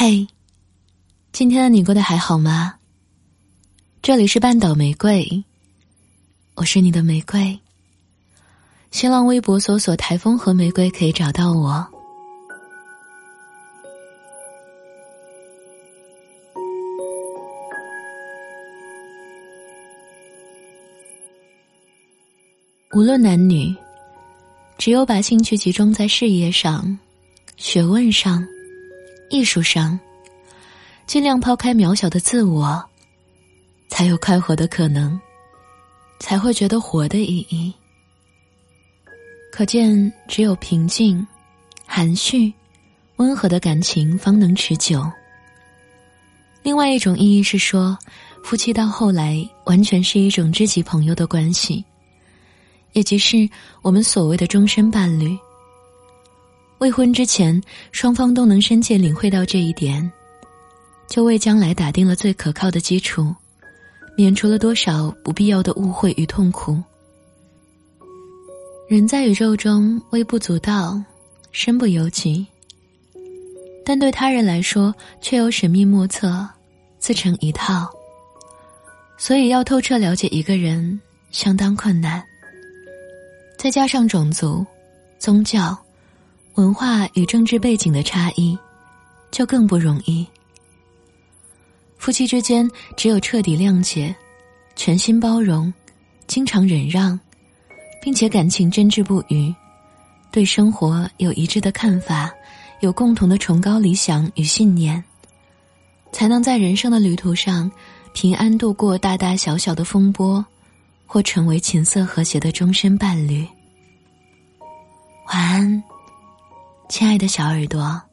嘿，今天的你过得还好吗？这里是半岛玫瑰，我是你的玫瑰。新浪微博搜索“台风和玫瑰”可以找到我。无论男女，只有把兴趣集中在事业上、学问上、艺术上，尽量抛开渺小的自我，才有快活的可能，才会觉得活的意义。可见，只有平静、含蓄、温和的感情方能持久。另外一种意义是说，夫妻到后来完全是一种知己朋友的关系。也即是我们所谓的终身伴侣。未婚之前，双方都能深切领会到这一点，就为将来打定了最可靠的基础，免除了多少不必要的误会与痛苦。人在宇宙中微不足道，身不由己，但对他人来说却又神秘莫测，自成一套。所以要透彻了解一个人，相当困难。再加上种族、宗教、文化与政治背景的差异，就更不容易。夫妻之间只有彻底谅解、全心包容、经常忍让，并且感情真挚不渝，对生活有一致的看法，有共同的崇高理想与信念，才能在人生的旅途上平安度过大大小小的风波。或成为琴瑟和谐的终身伴侣。晚安，亲爱的小耳朵。